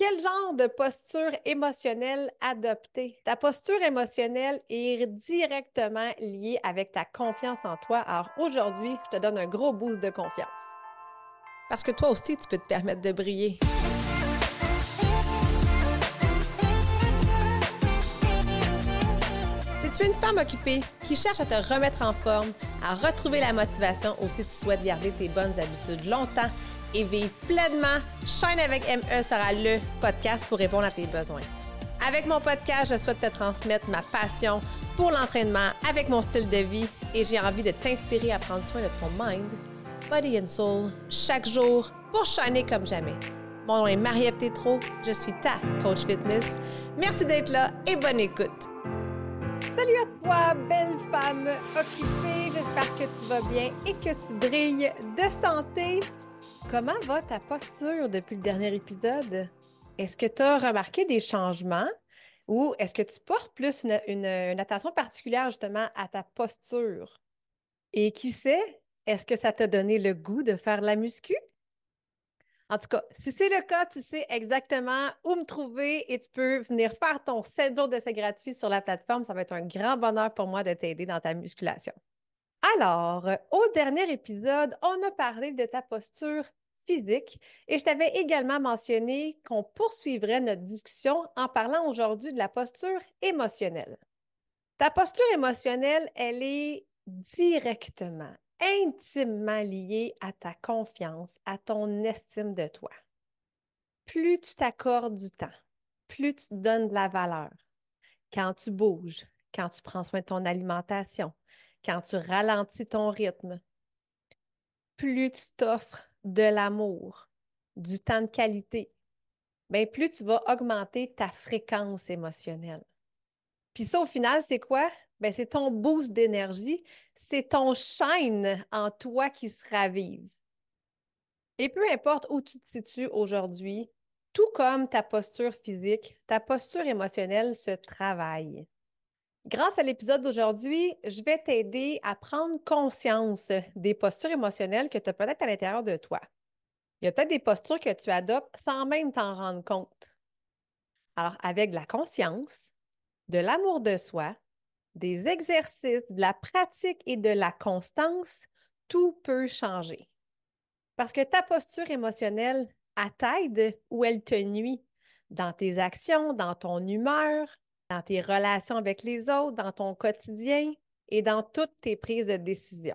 Quel genre de posture émotionnelle adopter? Ta posture émotionnelle est directement liée avec ta confiance en toi. Alors aujourd'hui, je te donne un gros boost de confiance. Parce que toi aussi, tu peux te permettre de briller. Si tu es une femme occupée qui cherche à te remettre en forme, à retrouver la motivation ou si tu souhaites garder tes bonnes habitudes longtemps, et vivre pleinement, Shine avec ME sera le podcast pour répondre à tes besoins. Avec mon podcast, je souhaite te transmettre ma passion pour l'entraînement avec mon style de vie et j'ai envie de t'inspirer à prendre soin de ton mind, body and soul chaque jour pour shiner comme jamais. Mon nom est Marie-Ève Tétrault, je suis ta coach fitness. Merci d'être là et bonne écoute. Salut à toi, belle femme occupée. J'espère que tu vas bien et que tu brilles de santé. Comment va ta posture depuis le dernier épisode? Est-ce que tu as remarqué des changements ou est-ce que tu portes plus une, attention particulière justement à ta posture? Et qui sait, est-ce que ça t'a donné le goût de faire la muscu? En tout cas, si c'est le cas, tu sais exactement où me trouver et tu peux venir faire ton 7 jours d'essai gratuit sur la plateforme. Ça va être un grand bonheur pour moi de t'aider dans ta musculation. Alors, au dernier épisode, on a parlé de ta posture physique. Et je t'avais également mentionné qu'on poursuivrait notre discussion en parlant aujourd'hui de la posture émotionnelle. Ta posture émotionnelle, elle est directement, intimement liée à ta confiance, à ton estime de toi. Plus tu t'accordes du temps, plus tu donnes de la valeur. Quand tu bouges, quand tu prends soin de ton alimentation, quand tu ralentis ton rythme, plus tu t'offres de l'amour, du temps de qualité, bien, plus tu vas augmenter ta fréquence émotionnelle. Puis ça, au final, c'est quoi? Bien, c'est ton boost d'énergie, c'est ton shine en toi qui se ravive. Et peu importe où tu te situes aujourd'hui, tout comme ta posture physique, ta posture émotionnelle se travaille. Grâce à l'épisode d'aujourd'hui, je vais t'aider à prendre conscience des postures émotionnelles que tu as peut-être à l'intérieur de toi. Il y a peut-être des postures que tu adoptes sans même t'en rendre compte. Alors, avec de la conscience, de l'amour de soi, des exercices, de la pratique et de la constance, tout peut changer. Parce que ta posture émotionnelle, elle t'aide ou elle te nuit dans tes actions, dans ton humeur, dans tes relations avec les autres, dans ton quotidien et dans toutes tes prises de décision.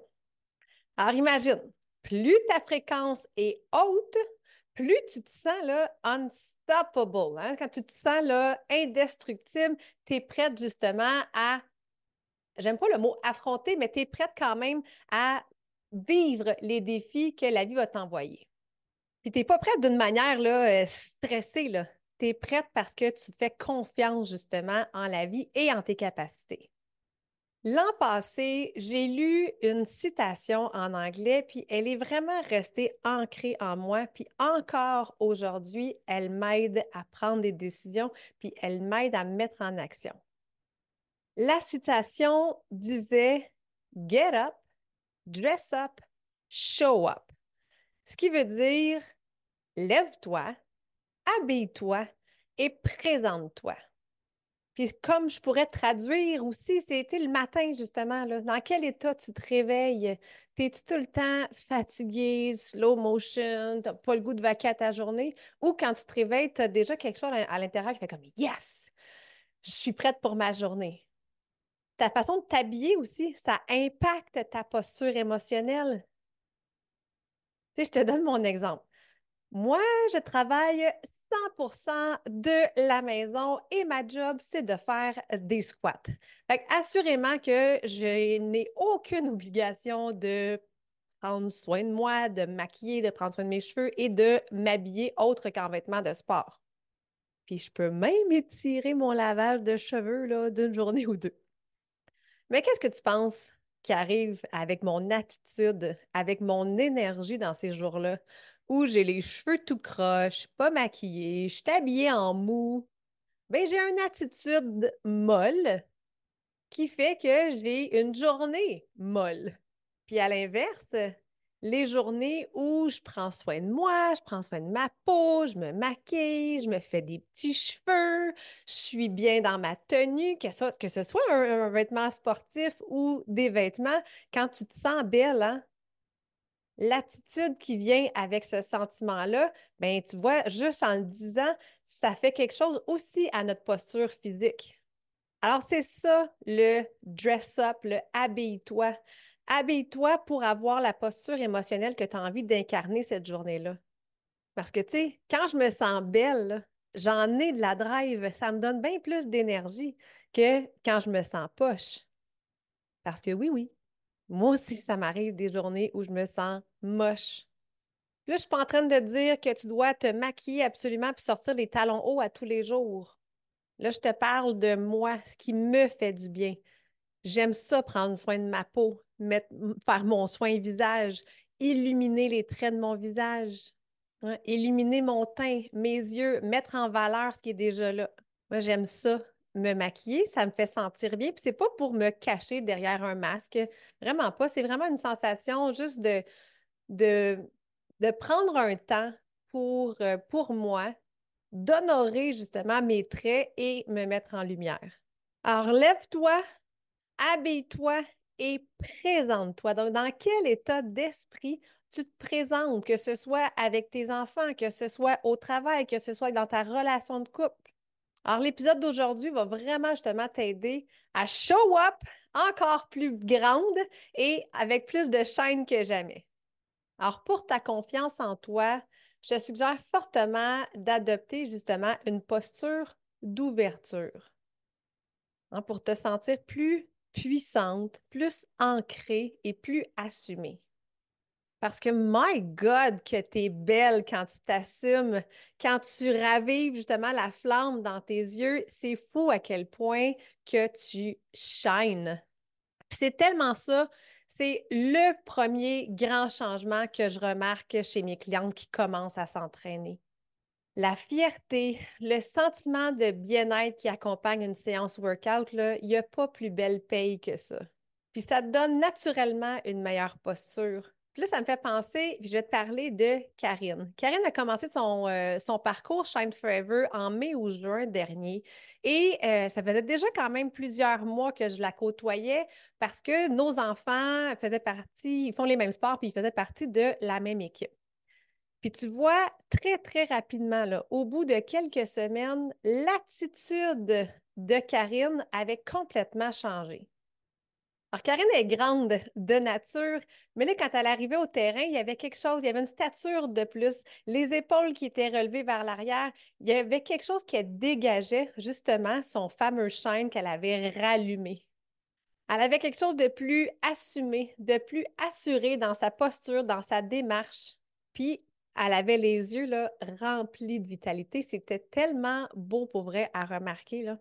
Alors imagine, plus ta fréquence est haute, plus tu te sens là, unstoppable. Hein? Quand tu te sens là, indestructible, tu es prête justement à, j'aime pas le mot affronter, mais tu es prête quand même à vivre les défis que la vie va t'envoyer. Puis tu n'es pas prête d'une manière là, euh, stressée. Là prête parce que tu fais confiance justement en la vie et en tes capacités. L'an passé, j'ai lu une citation en anglais, puis elle est vraiment restée ancrée en moi, puis encore aujourd'hui, elle m'aide à prendre des décisions, puis elle m'aide à mettre en action. La citation disait Get up, dress up, show up. Ce qui veut dire lève-toi, habille-toi et présente-toi. Puis comme je pourrais traduire aussi, c'était le matin justement, dans quel état tu te réveilles? T'es-tu tout le temps fatigué, slow motion, t'as pas le goût de vaquer à ta journée? Ou quand tu te réveilles, tu déjà quelque chose à l'intérieur qui fait comme Yes! Je suis prête pour ma journée. Ta façon de t'habiller aussi, ça impacte ta posture émotionnelle. Tu je te donne mon exemple. Moi, je travaille 100% de la maison et ma job, c'est de faire des squats. Fait assurément que je n'ai aucune obligation de prendre soin de moi, de maquiller, de prendre soin de mes cheveux et de m'habiller autre qu'en vêtements de sport. Puis je peux même étirer mon lavage de cheveux d'une journée ou deux. Mais qu'est-ce que tu penses qui arrive avec mon attitude, avec mon énergie dans ces jours-là? Où j'ai les cheveux tout croche, pas maquillée, je suis habillée en mou, ben j'ai une attitude molle qui fait que j'ai une journée molle. Puis à l'inverse, les journées où je prends soin de moi, je prends soin de ma peau, je me maquille, je me fais des petits cheveux, je suis bien dans ma tenue, que ce soit un, vêtement sportif ou des vêtements, quand tu te sens belle, hein, l'attitude qui vient avec ce sentiment-là, ben tu vois, juste en le disant, ça fait quelque chose aussi à notre posture physique. Alors, c'est ça le dress-up, le habille-toi. Habille-toi pour avoir la posture émotionnelle que tu as envie d'incarner cette journée-là. Parce que, tu sais, quand je me sens belle, j'en ai de la drive. Ça me donne bien plus d'énergie que quand je me sens poche. Parce que oui, oui, moi aussi, ça m'arrive des journées où je me sens moche. Là, je ne suis pas en train de dire que tu dois te maquiller absolument puis sortir les talons hauts à tous les jours. Là, je te parle de moi, ce qui me fait du bien. J'aime ça, prendre soin de ma peau, faire mon soin visage, illuminer les traits de mon visage, hein, illuminer mon teint, mes yeux, mettre en valeur ce qui est déjà là. Moi, j'aime ça, me maquiller, ça me fait sentir bien. Puis c'est pas pour me cacher derrière un masque, vraiment pas. C'est vraiment une sensation juste de, de, prendre un temps pour, euh, pour moi, d'honorer justement mes traits et me mettre en lumière. Alors, lève-toi, habille-toi et présente-toi. Donc, dans quel état d'esprit tu te présentes, que ce soit avec tes enfants, que ce soit au travail, que ce soit dans ta relation de couple? Alors, l'épisode d'aujourd'hui va vraiment justement t'aider à show up encore plus grande et avec plus de chaîne que jamais. Alors, pour ta confiance en toi, je te suggère fortement d'adopter justement une posture d'ouverture hein, pour te sentir plus puissante, plus ancrée et plus assumée. Parce que, my God, que tu es belle quand tu t'assumes, quand tu ravives justement la flamme dans tes yeux. C'est fou à quel point que tu shines. C'est tellement ça c'est le premier grand changement que je remarque chez mes clientes qui commencent à s'entraîner. La fierté, le sentiment de bien-être qui accompagne une séance workout, il n'y a pas plus belle paye que ça. Puis ça te donne naturellement une meilleure posture. Puis là, ça me fait penser, je vais te parler de Karine. Karine a commencé son, euh, parcours Shine Forever en mai ou juin dernier. Et euh, ça faisait déjà quand même plusieurs mois que je la côtoyais parce que nos enfants faisaient partie, ils font les mêmes sports, puis ils faisaient partie de la même équipe. Puis tu vois, très, très rapidement, là, au bout de quelques semaines, l'attitude de Karine avait complètement changé. Alors, Karine est grande de nature, mais là, quand elle arrivait au terrain, il y avait quelque chose, il y avait une stature de plus, les épaules qui étaient relevées vers l'arrière, il y avait quelque chose qui dégageait justement son fameux shine qu'elle avait rallumé. Elle avait quelque chose de plus assumé, de plus assuré dans sa posture, dans sa démarche. Puis, elle avait les yeux remplis de vitalité. C'était tellement beau pour vrai à remarquer.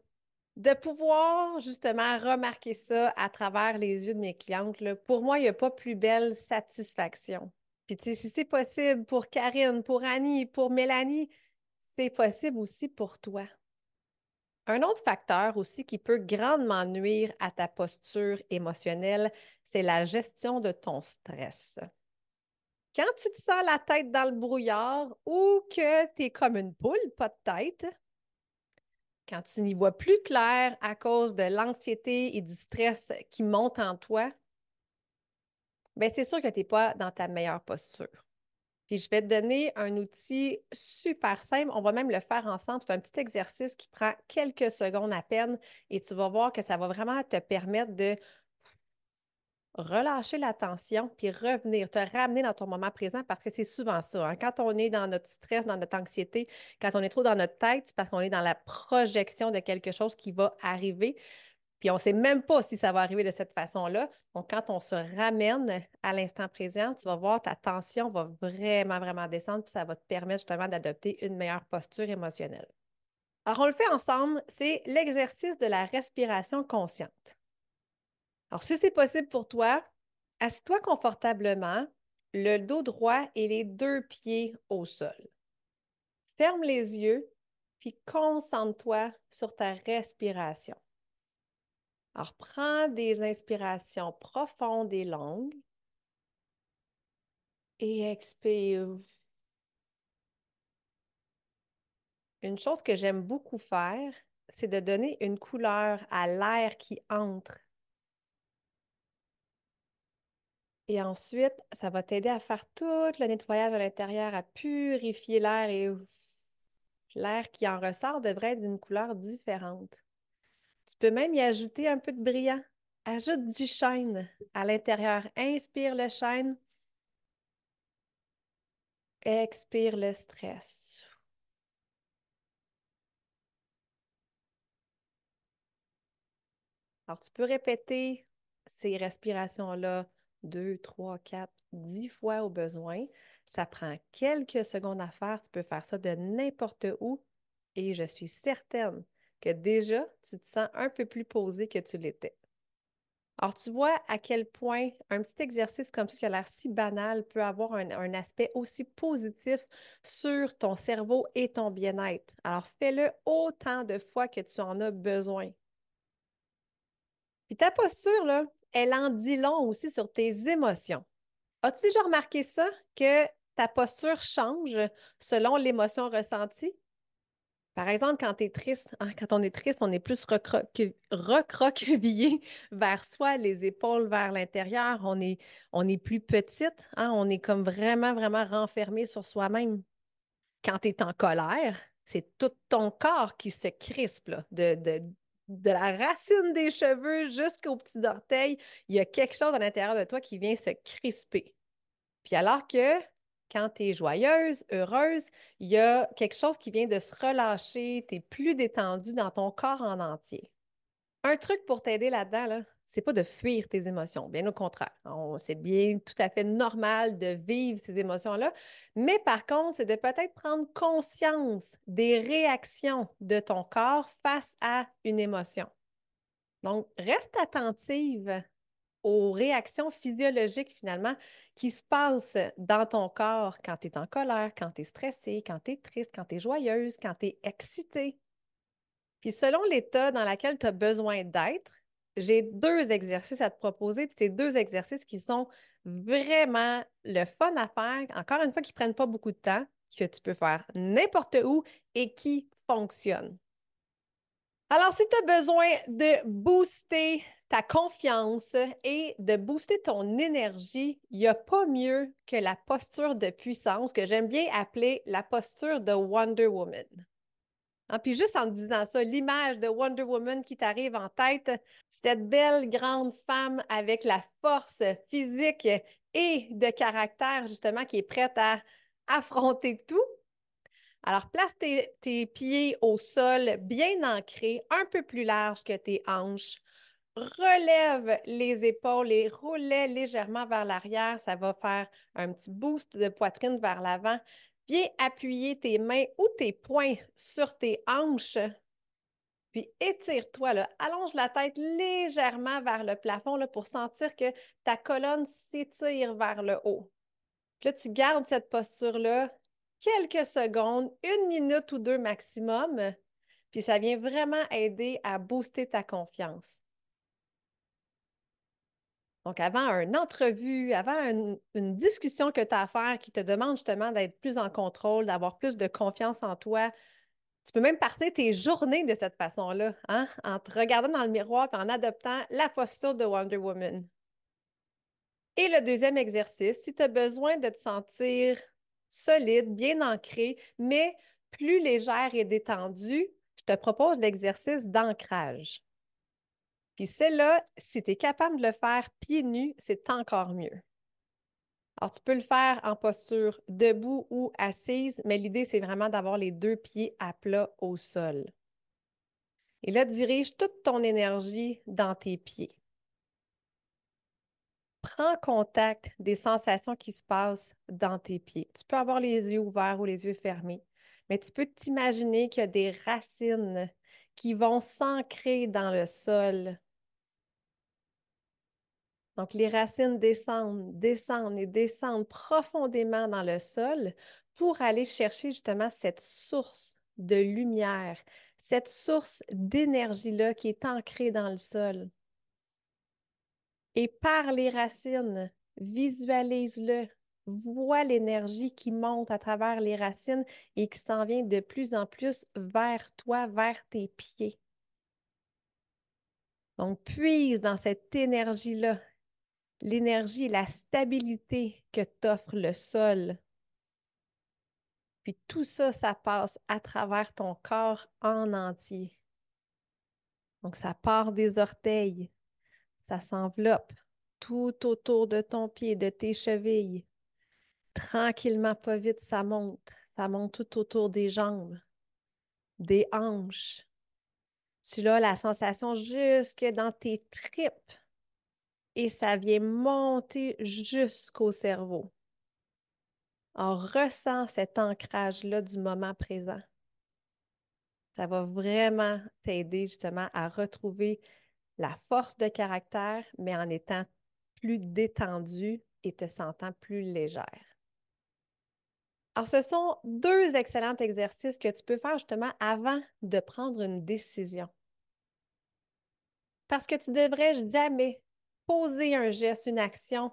De pouvoir justement remarquer ça à travers les yeux de mes clientes, pour moi, il n'y a pas plus belle satisfaction. Puis, si c'est possible pour Karine, pour Annie, pour Mélanie, c'est possible aussi pour toi. Un autre facteur aussi qui peut grandement nuire à ta posture émotionnelle, c'est la gestion de ton stress. Quand tu te sens la tête dans le brouillard ou que tu es comme une poule, pas de tête, quand tu n'y vois plus clair à cause de l'anxiété et du stress qui montent en toi, bien, c'est sûr que tu n'es pas dans ta meilleure posture. Puis je vais te donner un outil super simple. On va même le faire ensemble. C'est un petit exercice qui prend quelques secondes à peine et tu vas voir que ça va vraiment te permettre de relâcher la tension, puis revenir, te ramener dans ton moment présent parce que c'est souvent ça. Hein. Quand on est dans notre stress, dans notre anxiété, quand on est trop dans notre tête, c'est parce qu'on est dans la projection de quelque chose qui va arriver. Puis on ne sait même pas si ça va arriver de cette façon-là. Donc, quand on se ramène à l'instant présent, tu vas voir ta tension va vraiment, vraiment descendre, puis ça va te permettre justement d'adopter une meilleure posture émotionnelle. Alors, on le fait ensemble, c'est l'exercice de la respiration consciente. Alors, si c'est possible pour toi, assieds-toi confortablement, le dos droit et les deux pieds au sol. Ferme les yeux, puis concentre-toi sur ta respiration. Alors, prends des inspirations profondes et longues. Et expire. Une chose que j'aime beaucoup faire, c'est de donner une couleur à l'air qui entre. Et ensuite, ça va t'aider à faire tout le nettoyage à l'intérieur, à purifier l'air et l'air qui en ressort devrait être d'une couleur différente. Tu peux même y ajouter un peu de brillant. Ajoute du shine à l'intérieur. Inspire le shine. Expire le stress. Alors, tu peux répéter ces respirations-là deux, trois, quatre, dix fois au besoin. Ça prend quelques secondes à faire. Tu peux faire ça de n'importe où et je suis certaine que déjà, tu te sens un peu plus posé que tu l'étais. Alors, tu vois à quel point un petit exercice comme ce qui a l'air si banal peut avoir un, un aspect aussi positif sur ton cerveau et ton bien-être. Alors, fais-le autant de fois que tu en as besoin. Puis ta posture, là, elle en dit long aussi sur tes émotions. As-tu déjà remarqué ça, que ta posture change selon l'émotion ressentie? Par exemple, quand tu es triste, hein, quand on est triste, on est plus recroquevillé vers soi, les épaules vers l'intérieur. On est, plus petite, hein, on est comme vraiment, vraiment renfermé sur soi-même. Quand tu es en colère, c'est tout ton corps qui se crispe de, de la racine des cheveux jusqu'au petit orteil. Il y a quelque chose à l'intérieur de toi qui vient se crisper. Puis alors que quand tu es joyeuse, heureuse, il y a quelque chose qui vient de se relâcher, tu es plus détendu dans ton corps en entier. Un truc pour t'aider là-dedans, là, c'est pas de fuir tes émotions, bien au contraire. C'est bien tout à fait normal de vivre ces émotions-là, mais par contre, c'est de peut-être prendre conscience des réactions de ton corps face à une émotion. Donc, reste attentive aux réactions physiologiques finalement qui se passent dans ton corps quand tu es en colère, quand tu es stressé, quand tu es triste, quand tu es joyeuse, quand tu es excité. Puis selon l'état dans lequel tu as besoin d'être, j'ai deux exercices à te proposer. Puis c'est deux exercices qui sont vraiment le fun à faire, encore une fois, qui ne prennent pas beaucoup de temps, que tu peux faire n'importe où et qui fonctionnent. Alors, si tu as besoin de booster ta confiance et de booster ton énergie, il n'y a pas mieux que la posture de puissance que j'aime bien appeler la posture de Wonder Woman. Hein, puis juste en disant ça, l'image de Wonder Woman qui t'arrive en tête, cette belle grande femme avec la force physique et de caractère justement qui est prête à affronter tout, alors, place tes, pieds au sol bien ancrés, un peu plus large que tes hanches. Relève les épaules et roule légèrement vers l'arrière. Ça va faire un petit boost de poitrine vers l'avant. Viens appuyer tes mains ou tes poings sur tes hanches. Puis étire-toi, allonge la tête légèrement vers le plafond pour sentir que ta colonne s'étire vers le haut. Puis là, tu gardes cette posture-là quelques secondes, une minute ou deux maximum, puis ça vient vraiment aider à booster ta confiance. Donc, avant une entrevue, avant une, discussion que tu as à faire qui te demande justement d'être plus en contrôle, d'avoir plus de confiance en toi, tu peux même partir tes journées de cette façon-là, hein, en te regardant dans le miroir et en adoptant la posture de Wonder Woman. Et le deuxième exercice, si tu as besoin de te sentir solide, bien ancrée, mais plus légère et détendue, je te propose l'exercice d'ancrage. Puis celle-là, si tu es capable de le faire pieds nus, c'est encore mieux. Alors, tu peux le faire en posture debout ou assise, mais l'idée, c'est vraiment d'avoir les deux pieds à plat au sol. Et là, dirige toute ton énergie dans tes pieds prends contact des sensations qui se passent dans tes pieds. Tu peux avoir les yeux ouverts ou les yeux fermés, mais tu peux t'imaginer qu'il y a des racines qui vont s'ancrer dans le sol. Donc, les racines descendent, descendent et descendent profondément dans le sol pour aller chercher justement cette source de lumière, cette source d'énergie-là qui est ancrée dans le sol. Et par les racines, visualise-le vois l'énergie qui monte à travers les racines et qui s'en vient de plus en plus vers toi, vers tes pieds. Donc, puise dans cette énergie-là, l'énergie la stabilité que t'offre le sol. Puis tout ça, ça passe à travers ton corps en entier. Donc, ça part des orteils, ça s'enveloppe tout autour de ton pied, de tes chevilles. Tranquillement, pas vite, ça monte. Ça monte tout autour des jambes, des hanches. Tu as la sensation jusque dans tes tripes et ça vient monter jusqu'au cerveau. On ressent cet ancrage-là du moment présent. Ça va vraiment t'aider justement à retrouver la force de caractère, mais en étant plus détendu et te sentant plus légère. Alors, ce sont deux excellents exercices que tu peux faire justement avant de prendre une décision. Parce que tu ne devrais jamais poser un geste, une action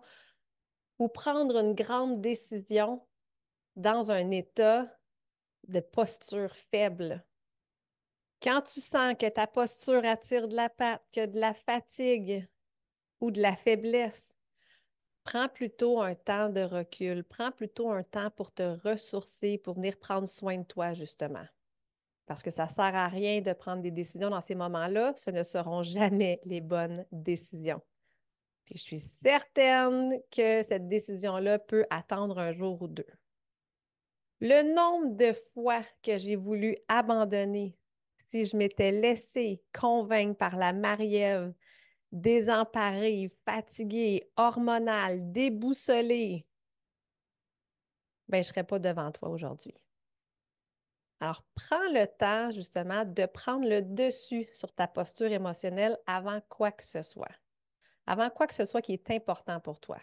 ou prendre une grande décision dans un état de posture faible. Quand tu sens que ta posture attire de la patte, que de la fatigue ou de la faiblesse, prends plutôt un temps de recul, prends plutôt un temps pour te ressourcer, pour venir prendre soin de toi, justement. Parce que ça ne sert à rien de prendre des décisions dans ces moments-là, ce ne seront jamais les bonnes décisions. Puis je suis certaine que cette décision-là peut attendre un jour ou deux. Le nombre de fois que j'ai voulu abandonner si je m'étais laissée convaincre par la Marie-Ève, désemparée, fatiguée, hormonale, déboussolée, ben, je ne serais pas devant toi aujourd'hui. Alors, prends le temps justement de prendre le dessus sur ta posture émotionnelle avant quoi que ce soit, avant quoi que ce soit qui est important pour toi.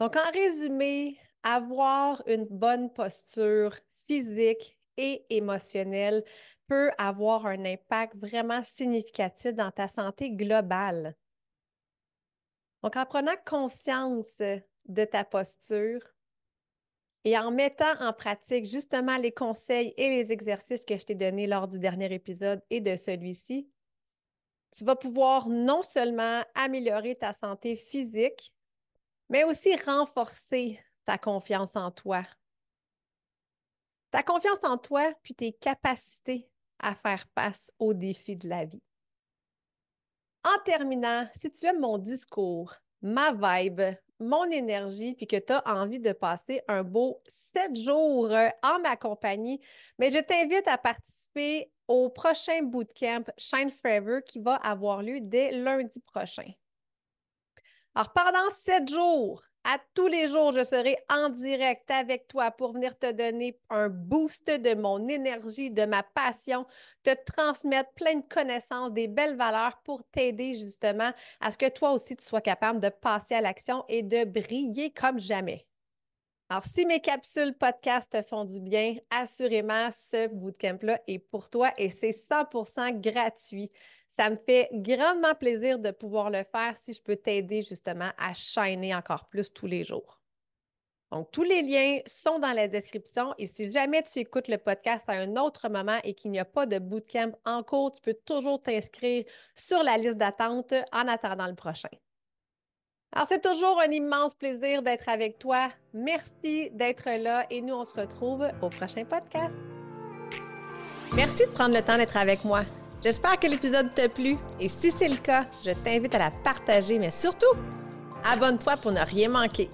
Donc, en résumé, avoir une bonne posture physique et émotionnelle peut avoir un impact vraiment significatif dans ta santé globale. Donc, en prenant conscience de ta posture et en mettant en pratique justement les conseils et les exercices que je t'ai donnés lors du dernier épisode et de celui-ci, tu vas pouvoir non seulement améliorer ta santé physique, mais aussi renforcer ta confiance en toi. Ta confiance en toi, puis tes capacités à faire face aux défis de la vie. En terminant, si tu aimes mon discours, ma vibe, mon énergie, puis que tu as envie de passer un beau sept jours euh, en ma compagnie, mais je t'invite à participer au prochain bootcamp Shine Forever qui va avoir lieu dès lundi prochain. Alors, pendant sept jours, à tous les jours, je serai en direct avec toi pour venir te donner un boost de mon énergie, de ma passion, te transmettre plein de connaissances, des belles valeurs pour t'aider justement à ce que toi aussi tu sois capable de passer à l'action et de briller comme jamais. Alors, si mes capsules podcast te font du bien, assurément, ce bootcamp-là est pour toi et c'est 100% gratuit. Ça me fait grandement plaisir de pouvoir le faire si je peux t'aider justement à shiner encore plus tous les jours. Donc, tous les liens sont dans la description et si jamais tu écoutes le podcast à un autre moment et qu'il n'y a pas de bootcamp en cours, tu peux toujours t'inscrire sur la liste d'attente en attendant le prochain. Alors, c'est toujours un immense plaisir d'être avec toi. Merci d'être là et nous, on se retrouve au prochain podcast. Merci de prendre le temps d'être avec moi. J'espère que l'épisode t'a plu et si c'est le cas, je t'invite à la partager, mais surtout, abonne-toi pour ne rien manquer.